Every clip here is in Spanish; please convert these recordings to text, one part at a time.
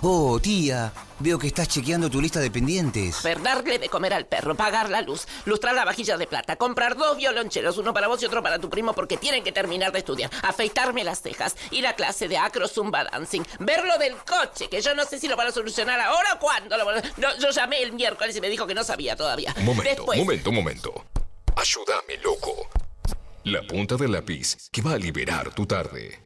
Oh, tía, veo que estás chequeando tu lista de pendientes. Ver, darle de comer al perro, pagar la luz, lustrar la vajilla de plata, comprar dos violoncheros, uno para vos y otro para tu primo porque tienen que terminar de estudiar, afeitarme las cejas, ir a clase de acro zumba dancing, ver lo del coche, que yo no sé si lo van a solucionar ahora o cuándo. Lo van a- No, yo llamé el miércoles y me dijo que no sabía todavía. Un momento, Después, momento, momento. Ayúdame, loco. La punta del lápiz que va a liberar tu tarde.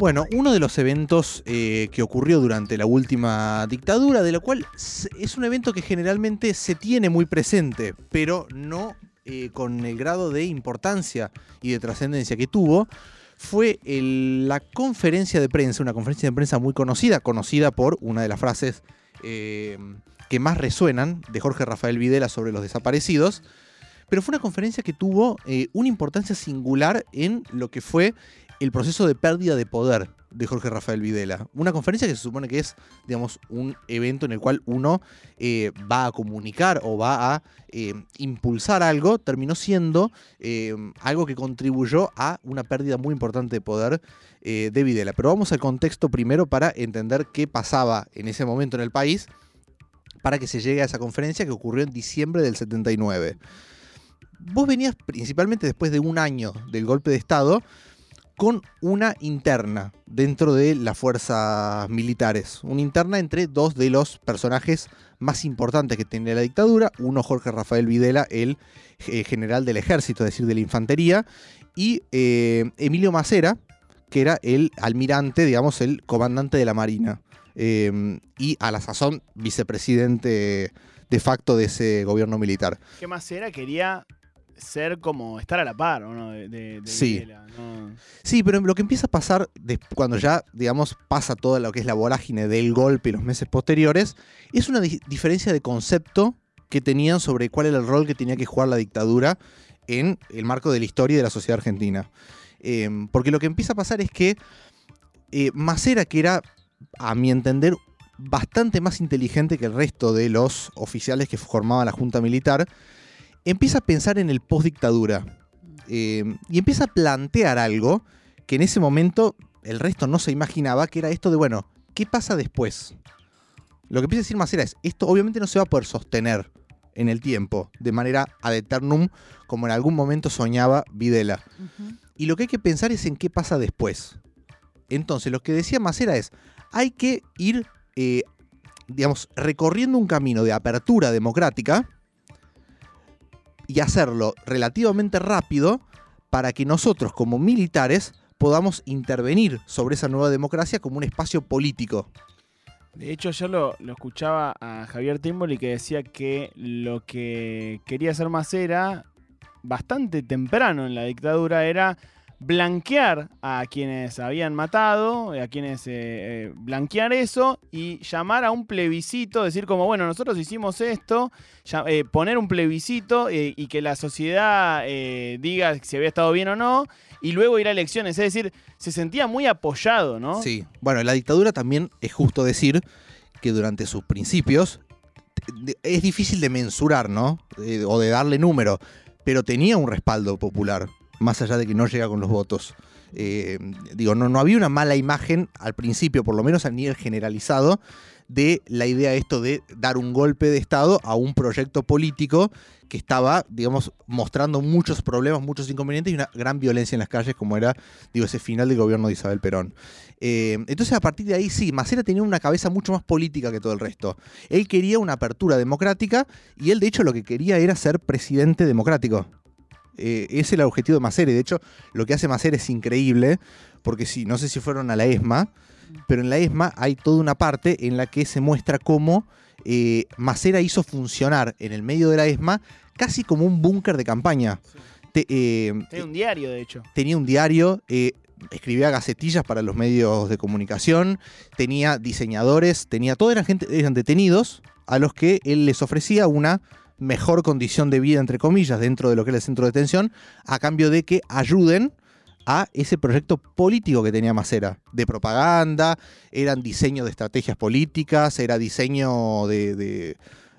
Bueno, uno de los eventos eh, que ocurrió durante la última dictadura, de lo cual es un evento que generalmente se tiene muy presente, pero no eh, con el grado de importancia y de trascendencia que tuvo, fue la conferencia de prensa, una conferencia de prensa muy conocida, conocida por una de las frases eh, que más resuenan de Jorge Rafael Videla sobre los desaparecidos, pero fue una conferencia que tuvo una importancia singular en lo que fue el proceso de pérdida de poder de Jorge Rafael Videla. Una conferencia que se supone que es, digamos, un evento en el cual uno eh, va a comunicar o va a eh, impulsar algo, terminó siendo eh, algo que contribuyó a una pérdida muy importante de poder de Videla. Pero vamos al contexto primero para entender qué pasaba en ese momento en el país para que se llegue a esa conferencia que ocurrió en diciembre del 79. Vos venías principalmente después de un año del golpe de Estado con una interna dentro de las fuerzas militares. Una interna entre dos de los personajes más importantes que tenía la dictadura. Uno, Jorge Rafael Videla, el eh, general del ejército, es decir, de la infantería. Y eh, Emilio Macera, que era el almirante, digamos, el comandante de la Marina. Eh, y a la sazón vicepresidente de facto de ese gobierno militar. ¿Qué más era? Quería ser como estar a la par, ¿o no? De, de- de Sí. Videla, ¿no? Sí, pero lo que empieza a pasar des- cuando ya, digamos, pasa todo lo que es la vorágine del golpe y los meses posteriores, es una di- diferencia de concepto que tenían sobre cuál era el rol que tenía que jugar la dictadura en el marco de la historia y de la sociedad argentina. Eh, porque lo que empieza a pasar es que eh, Macera, que era, a mi entender, bastante más inteligente que el resto de los oficiales que formaban la Junta Militar, empieza a pensar en el post-dictadura. Eh, y empieza a plantear algo que en ese momento el resto no se imaginaba, que era esto de, bueno, ¿qué pasa después? Lo que empieza a decir Macera es, esto obviamente no se va a poder sostener en el tiempo, de manera ad eternum, como en algún momento soñaba Videla. Y lo que hay que pensar es en qué pasa después. Entonces, lo que decía Macera es, hay que ir, eh, digamos, recorriendo un camino de apertura democrática y hacerlo relativamente rápido para que nosotros como militares podamos intervenir sobre esa nueva democracia como un espacio político. De hecho, yo lo, lo escuchaba a Javier Timboli que decía que lo que quería hacer Macera bastante temprano en la dictadura era blanquear a quienes habían matado, a quienes eh, eh, blanquear eso y llamar a un plebiscito, decir como, bueno, nosotros hicimos esto, eh, poner un plebiscito y que la sociedad diga si había estado bien o no, y luego ir a elecciones, es decir, se sentía muy apoyado, ¿no? Sí. Bueno, la dictadura también es justo decir que durante sus principios es difícil de mensurar, ¿no? O de darle número, pero tenía un respaldo popular, más allá de que no llega con los votos. Eh, digo, no, no había una mala imagen al principio, por lo menos a nivel generalizado, de la idea esto de dar un golpe de Estado a un proyecto político que estaba, digamos, mostrando muchos problemas, muchos inconvenientes y una gran violencia en las calles, como era, digo, ese final del gobierno de Isabel Perón. Eh, entonces, a partir de ahí, sí, Macera tenía una cabeza mucho más política que todo el resto. Él quería una apertura democrática y él, de hecho, lo que quería era ser presidente democrático. Eh, es el objetivo de Macera. Y de hecho, lo que hace Macera es increíble, porque sí, no sé si fueron a la ESMA, pero en la ESMA hay toda una parte en la que se muestra cómo eh, Macera hizo funcionar en el medio de la ESMA casi como un búnker de campaña. Te- eh, Tenía un diario, de hecho. tenía un diario, eh, escribía gacetillas para los medios de comunicación, tenía diseñadores, tenía toda eran gente, eran detenidos a los que él les ofrecía una mejor condición de vida, entre comillas, dentro de lo que era el centro de detención, a cambio de que ayuden a ese proyecto político que tenía Macera, de propaganda, eran diseño de estrategias políticas, era diseño de,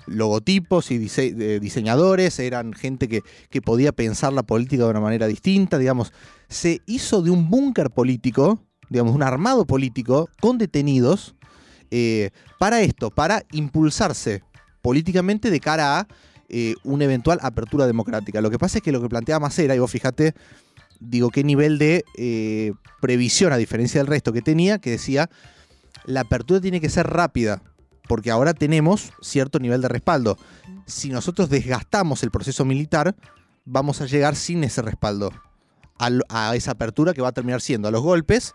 logotipos y diseñadores, eran gente que, que podía pensar la política de una manera distinta, digamos. Se hizo de un búnker político, digamos, un armado político con detenidos eh, para esto, para impulsarse políticamente de cara a eh, una eventual apertura democrática. Lo que pasa es que lo que planteaba Macera, y vos fíjate, digo, qué nivel de eh, previsión, a diferencia del resto que tenía, que decía, la apertura tiene que ser rápida, porque ahora tenemos cierto nivel de respaldo. Si nosotros desgastamos el proceso militar, vamos a llegar sin ese respaldo al- a, esa apertura que va a terminar siendo a los golpes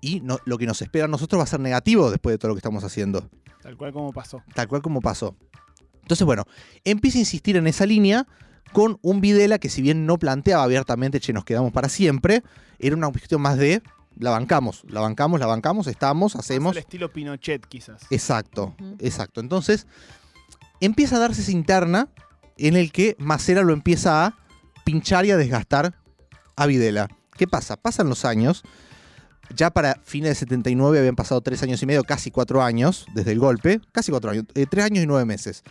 y no- lo que nos espera a nosotros va a ser negativo después de todo lo que estamos haciendo Tal cual como pasó. tal cual como pasó. Entonces, bueno, empieza a insistir en esa línea con un Videla que si bien no planteaba abiertamente, che, nos quedamos para siempre, era una cuestión más de, la bancamos, la bancamos, la bancamos, estamos, hacemos. Al estilo Pinochet, quizás. Exacto, exacto. Entonces, empieza a darse esa interna en el que Macera lo empieza a pinchar y a desgastar a Videla. ¿Qué pasa? Pasan los años. Ya para fines de 79 habían pasado tres años y medio, casi cuatro años desde el golpe. Casi cuatro años, eh, tres años y nueve meses.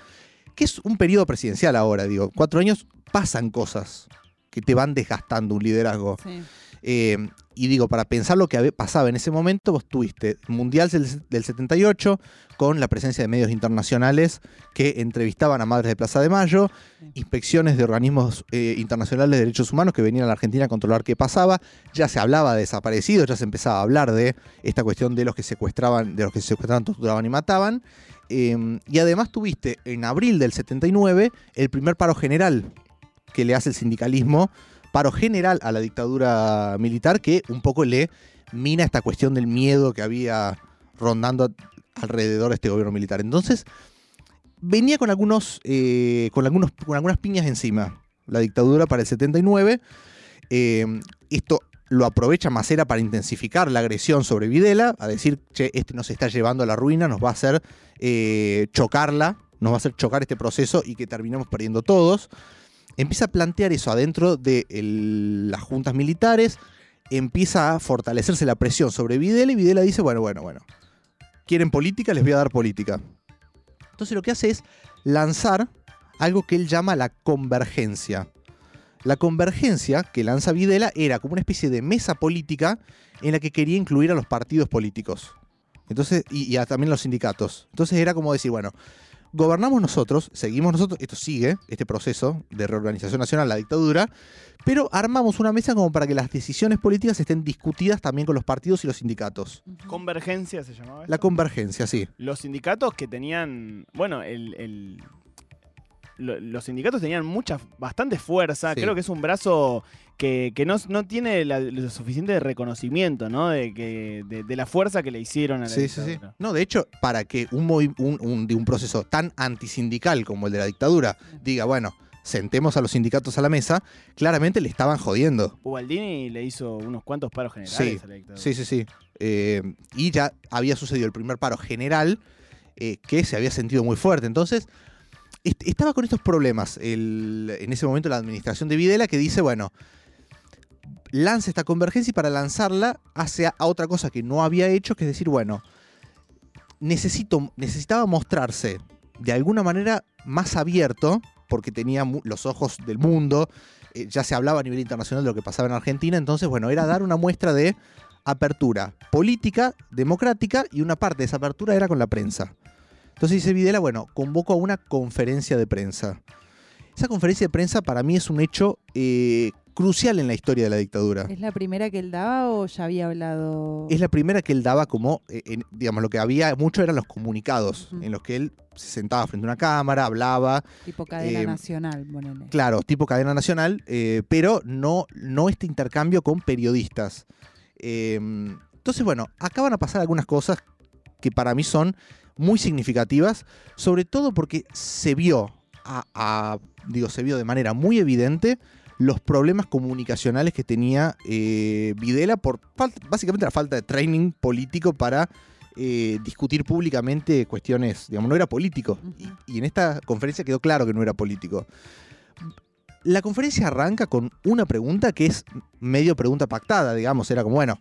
Que es un periodo presidencial ahora, digo. Cuatro años pasan cosas que te van desgastando un liderazgo. Sí. Eh, y digo, para pensar lo que pasaba en ese momento, vos tuviste Mundial del, del 78 con la presencia de medios internacionales que entrevistaban a madres de Plaza de Mayo, inspecciones de organismos eh, internacionales de derechos humanos que venían a la Argentina a controlar qué pasaba, ya se hablaba de desaparecidos, ya se empezaba a hablar de esta cuestión de los que secuestraban, de los que secuestraban, torturaban y mataban. Eh, y además tuviste en abril del 79 el primer paro general que le hace el sindicalismo paro general a la dictadura militar que un poco le mina esta cuestión del miedo que había rondando alrededor de este gobierno militar. Entonces, venía con algunos, eh, con algunos, con algunas piñas encima. La dictadura para el 79. Eh, esto lo aprovecha Macera para intensificar la agresión sobre Videla, a decir, che, este nos está llevando a la ruina, nos va a hacer eh, chocarla, nos va a hacer chocar este proceso y que terminemos perdiendo todos empieza a plantear eso adentro de las juntas militares, empieza a fortalecerse la presión sobre Videla y Videla dice, bueno, bueno, bueno, quieren política, les voy a dar política. Entonces lo que hace es lanzar algo que él llama la convergencia. La convergencia que lanza Videla era como una especie de mesa política en la que quería incluir a los partidos políticos. Entonces, y, y a también los sindicatos. Entonces era como decir, bueno, gobernamos nosotros, seguimos nosotros, esto sigue, este proceso de reorganización nacional, la dictadura, pero armamos una mesa como para que las decisiones políticas estén discutidas también con los partidos y los sindicatos. Convergencia se llamaba. La esto? convergencia, sí. Los sindicatos que tenían. Bueno, el. el- lo- los sindicatos tenían mucha, bastante fuerza. Sí. Creo que es un brazo que, que no, no tiene la- lo suficiente reconocimiento, ¿no? De, que, de, de la fuerza que le hicieron a la Sí, sí, sí. No, de hecho, para que un, un, un- de un proceso tan antisindical como el de la dictadura diga, bueno, sentemos a los sindicatos a la mesa, claramente le estaban jodiendo. Ubaldini le hizo unos cuantos paros generales Sí, a la dictadura. Sí, sí, sí. Eh, y ya había sucedido el primer paro general eh, que se había sentido muy fuerte. Entonces, est- estaba con estos problemas en ese momento la administración de Videla que dice, bueno, lanza esta convergencia y para lanzarla hace a, otra cosa que no había hecho, que es decir, bueno, necesito, necesitaba mostrarse de alguna manera más abierto, porque tenía los ojos del mundo, eh, ya se hablaba a nivel internacional de lo que pasaba en Argentina, entonces, bueno, era dar una muestra de apertura política, democrática, y una parte de esa apertura era con la prensa. Entonces dice Videla, bueno, convoco a una conferencia de prensa. Esa conferencia de prensa para mí es un hecho eh, crucial en la historia de la dictadura. ¿Es la primera que él daba o ya había hablado? Es la primera que él daba como, eh, en- digamos, lo que había mucho eran los comunicados, en los que él se sentaba frente a una cámara, hablaba, tipo cadena eh, nacional, ponele. claro, tipo cadena nacional, eh, pero no, no este intercambio con periodistas. Entonces, bueno, acá van a pasar algunas cosas que para mí son muy significativas, sobre todo porque se vio, a, a- digo, se vio de manera muy evidente los problemas comunicacionales que tenía eh, Videla por básicamente la falta de training político para eh, discutir públicamente cuestiones, digamos, no era político. Y en esta conferencia quedó claro que no era político. La conferencia arranca con una pregunta que es medio pregunta pactada, digamos, era como, bueno,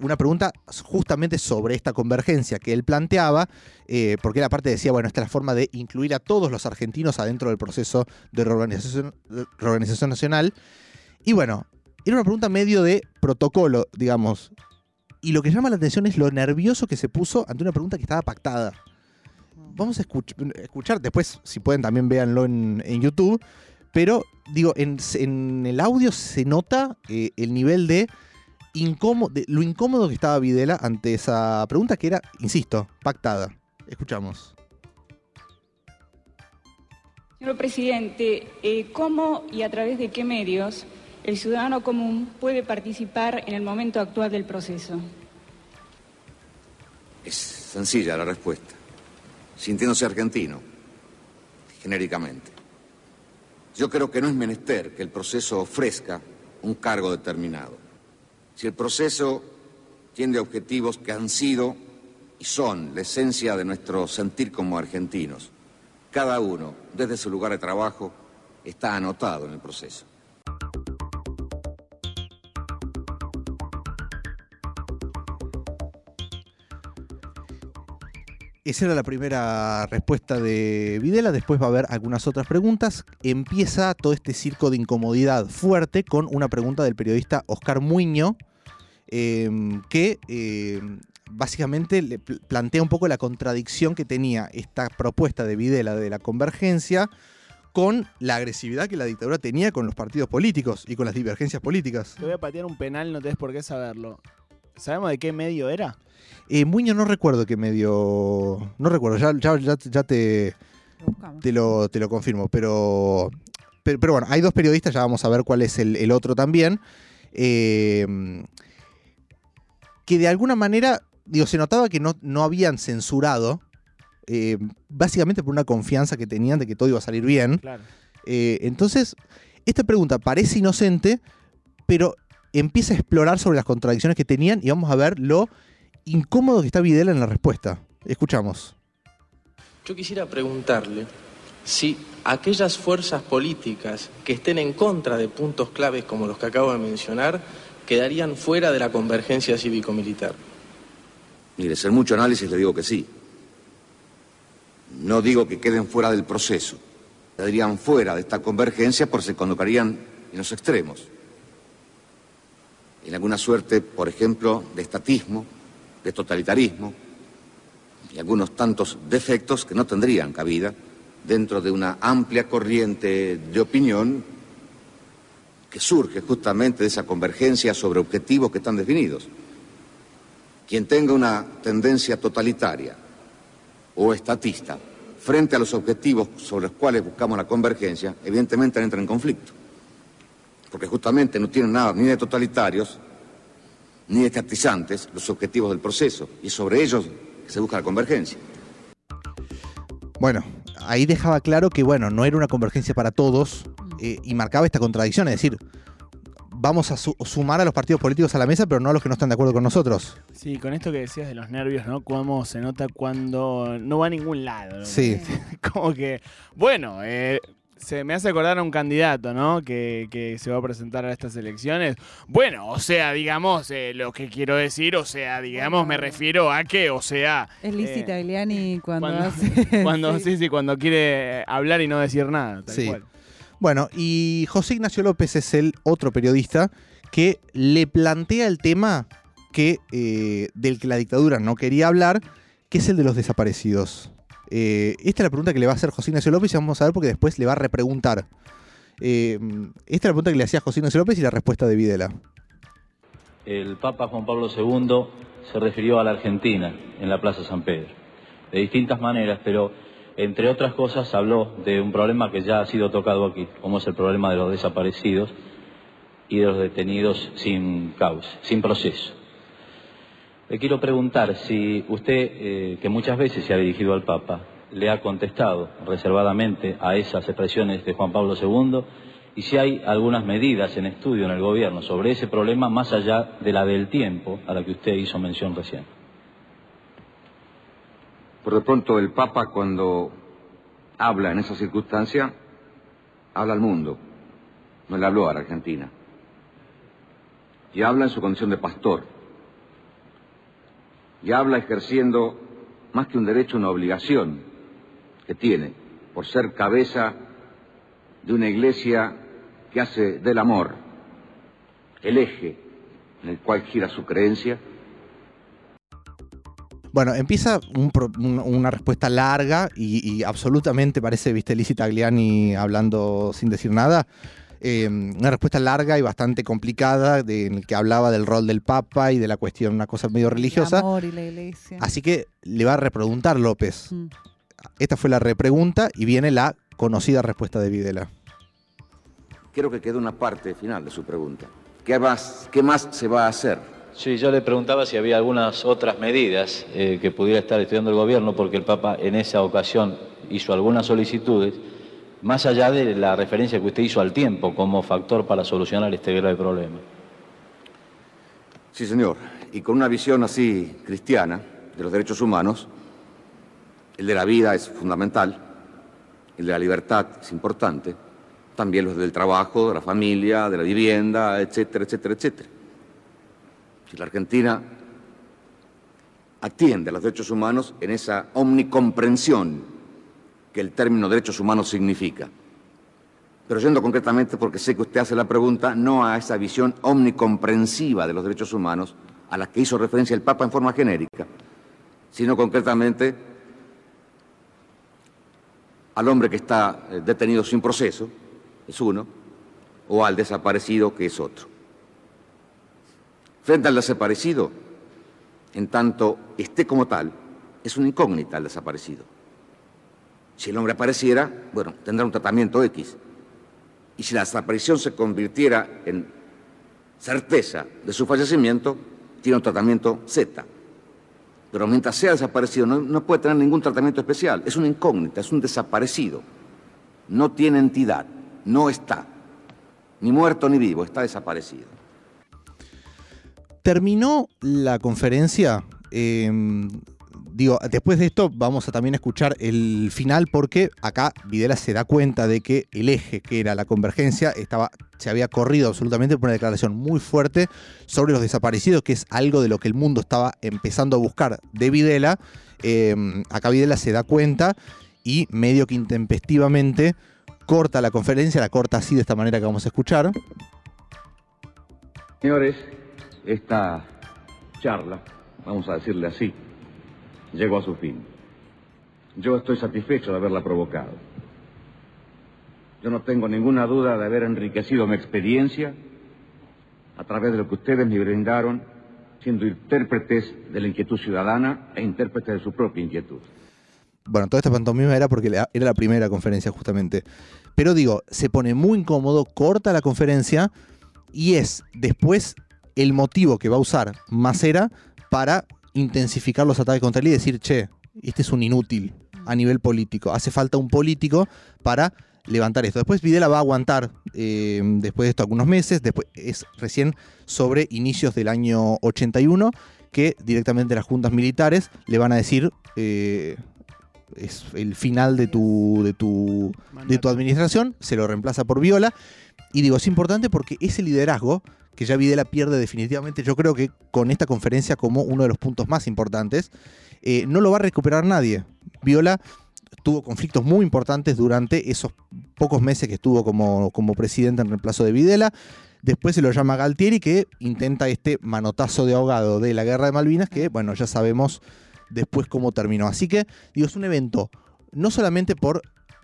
una pregunta justamente sobre esta convergencia que él planteaba, eh, porque la parte decía, bueno, esta es la forma de incluir a todos los argentinos adentro del proceso de reorganización, nacional. Y bueno, era una pregunta medio de protocolo, digamos. Y lo que llama la atención es lo nervioso que se puso ante una pregunta que estaba pactada. Vamos a escuch- escuchar, después, si pueden, también véanlo en, YouTube. Pero, digo, en, en el audio se nota eh, el nivel de, incómodo, de lo incómodo que estaba Videla ante esa pregunta que era, insisto, pactada. Escuchamos. Señor presidente, eh, ¿cómo y a través de qué medios el ciudadano común puede participar en el momento actual del proceso? Es sencilla la respuesta. Sintiéndose argentino, genéricamente. Yo creo que no es menester que el proceso ofrezca un cargo determinado. Si el proceso tiene objetivos que han sido y son la esencia de nuestro sentir como argentinos, cada uno, desde su lugar de trabajo, está anotado en el proceso. Esa era la primera respuesta de Videla. Después va a haber algunas otras preguntas. Empieza todo este circo de incomodidad fuerte con una pregunta del periodista Oscar Muño, que eh, básicamente le pl- plantea un poco la contradicción que tenía esta propuesta de Videla de la convergencia con la agresividad que la dictadura tenía con los partidos políticos y con las divergencias políticas. Te voy a patear un penal, no tenés por qué saberlo. ¿Sabemos de qué medio era? Eh, Muño no recuerdo qué medio... No recuerdo, ya, ya, ya, ya te... Lo buscamos. Te lo, te lo confirmo, pero, pero, pero bueno, hay dos periodistas, ya vamos a ver cuál es el, el otro también, eh, que de alguna manera, digo, se notaba que no, no habían censurado, eh, básicamente por una confianza que tenían de que todo iba a salir bien. Claro. Eh, entonces, esta pregunta parece inocente, pero empieza a explorar sobre las contradicciones que tenían y vamos a ver lo incómodo que está Videla en la respuesta. Escuchamos. Yo quisiera preguntarle si aquellas fuerzas políticas que estén en contra de puntos claves como los que acabo de mencionar quedarían fuera de la convergencia cívico-militar. Mire, sin mucho análisis le digo que sí. No digo que queden fuera del proceso. Quedarían fuera de esta convergencia porque se colocarían en los extremos. En alguna suerte, por ejemplo, de estatismo, de totalitarismo y algunos tantos defectos que no tendrían cabida dentro de una amplia corriente de opinión que surge justamente de esa convergencia sobre objetivos que están definidos. Quien tenga una tendencia totalitaria o estatista frente a los objetivos sobre los cuales buscamos la convergencia, evidentemente entra en conflicto. Porque justamente no tienen nada ni de totalitarios ni de estatizantes los objetivos del proceso, y sobre ellos se busca la convergencia. Bueno, ahí dejaba claro que, bueno, no era una convergencia para todos eh, y marcaba esta contradicción, es decir, vamos a su- sumar a los partidos políticos a la mesa, pero no a los que no están de acuerdo con nosotros. Sí, con esto que decías de los nervios, ¿no? Cómo se nota cuando no va a ningún lado. ¿no? Sí. Como que, bueno, eh, se me hace acordar a un candidato, ¿no? Que, que se va a presentar a estas elecciones. Bueno, o sea, digamos, eh, lo que quiero decir, o sea, digamos, me refiero a que, o sea... Es Liz eh, cuando, cuando, hace. cuando sí. sí, sí, cuando quiere hablar y no decir nada, tal Sí. cual. Bueno, y José Ignacio López es el otro periodista que le plantea el tema que, eh, del que la dictadura no quería hablar, que es el de los desaparecidos. Eh, esta es la pregunta que le va a hacer José Ignacio López y vamos a ver porque después le va a repreguntar. Eh, esta es la pregunta que le hacía José Ignacio López y la respuesta de Videla. El Papa Juan Pablo II se refirió a la Argentina en la Plaza San Pedro, de distintas maneras, pero entre otras cosas habló de un problema que ya ha sido tocado aquí, como es el problema de los desaparecidos y de los detenidos sin causa, sin proceso. Le quiero preguntar si usted, eh, que muchas veces se ha dirigido al Papa, le ha contestado reservadamente a esas expresiones de Juan Pablo II y si hay algunas medidas en estudio en el gobierno sobre ese problema más allá de la del tiempo a la que usted hizo mención recién. Por de pronto el Papa cuando habla en esa circunstancia, habla al mundo, no le habló a la Argentina. Y habla en su condición de pastor. Y habla ejerciendo más que un derecho, una obligación que tiene por ser cabeza de una iglesia que hace del amor el eje en el cual gira su creencia. Bueno, empieza un una respuesta larga y, y absolutamente parece, viste, Lizzie Tagliani hablando sin decir nada. Eh, una respuesta larga y bastante complicada de- en el que hablaba del rol del Papa y de la cuestión, una cosa medio El religiosa. amor y la iglesia. Así que le va a repreguntar López. Mm. Esta fue la repregunta y viene la conocida respuesta de Videla. Quiero que quede una parte final de su pregunta. ¿Qué más, qué más se va a hacer? Sí, yo le preguntaba si había algunas otras medidas eh, que pudiera estar estudiando el gobierno, porque el Papa en esa ocasión hizo algunas solicitudes, más allá de la referencia que usted hizo al tiempo como factor para solucionar este grave problema. Sí, señor. Y con una visión así cristiana de los derechos humanos, el de la vida es fundamental, el de la libertad es importante, también los del trabajo, de la familia, de la vivienda, etcétera, etcétera, etcétera. Si la Argentina atiende a los derechos humanos en esa omnicomprensión que el término derechos humanos significa. Pero yendo concretamente, porque sé que usted hace la pregunta, no a esa visión omnicomprensiva de los derechos humanos a la que hizo referencia el Papa en forma genérica, sino concretamente al hombre que está eh, detenido sin proceso, es uno, o al desaparecido, que es otro. Frente al desaparecido, en tanto esté como tal, es una incógnita el desaparecido. Si el hombre apareciera, bueno, tendrá un tratamiento X. Y si la desaparición se convirtiera en certeza de su fallecimiento, tiene un tratamiento Z. Pero mientras sea desaparecido, no, puede tener ningún tratamiento especial. Es una incógnita, es un desaparecido. No tiene entidad, no está. Ni muerto ni vivo, está desaparecido. Terminó la conferencia. eh, digo, después de esto vamos a también escuchar el final porque acá Videla se da cuenta de que el eje que era la convergencia estaba, se había corrido absolutamente por una declaración muy fuerte sobre los desaparecidos, que es algo de lo que el mundo estaba empezando a buscar de Videla. Eh, acá Videla se da cuenta y medio que intempestivamente corta la conferencia, la corta así de esta manera que vamos a escuchar. Señores, esta charla, vamos a decirle así, llegó a su fin. Yo estoy satisfecho de haberla provocado. Yo no tengo ninguna duda de haber enriquecido mi experiencia a través de lo que ustedes me brindaron, siendo intérpretes de la inquietud ciudadana e intérpretes de su propia inquietud. Bueno, toda esta pantomima era porque era la primera conferencia justamente. Pero digo, se pone muy incómodo, corta la conferencia y es después el motivo que va a usar Macera para intensificar los ataques contra él y decir, che, este es un inútil a nivel político. Hace falta un político para levantar esto. Después Videla va a aguantar eh, después de esto algunos meses, después es recién sobre inicios del año 81 que directamente las juntas militares le van a decir eh, es el final de tu, de tu, de tu administración, se lo reemplaza por Viola. Y digo, es importante porque ese liderazgo que ya Videla pierde definitivamente, yo creo que con esta conferencia como uno de los puntos más importantes, eh, no lo va a recuperar nadie. Viola tuvo conflictos muy importantes durante esos pocos meses que estuvo como, como presidente en reemplazo de Videla. Después se lo llama Galtieri que intenta este manotazo de ahogado de la guerra de Malvinas, que bueno, ya sabemos después cómo terminó. Así que, digo, es un evento no solamente por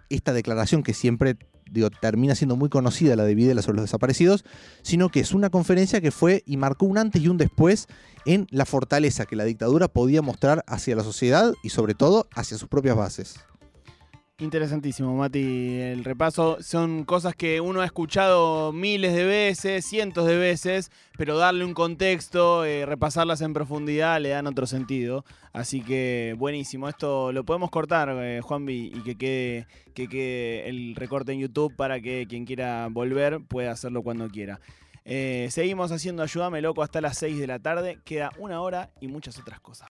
esta declaración que siempre digo, termina siendo muy conocida, la de Videla sobre los desaparecidos, sino que es una conferencia que fue y marcó un antes y un después en la fortaleza que la dictadura podía mostrar hacia la sociedad y sobre todo hacia sus propias bases. Interesantísimo, Mati, el repaso. Son cosas que uno ha escuchado miles de veces, cientos de veces, pero darle un contexto, eh, repasarlas en profundidad, le dan otro sentido. Así que buenísimo. Esto lo podemos cortar, eh, Juanvi, y que quede, que quede el recorte en YouTube para que quien quiera volver pueda hacerlo cuando quiera. Eh, seguimos haciendo Ayúdame Loco hasta las 6 de la tarde. Queda una hora y muchas otras cosas.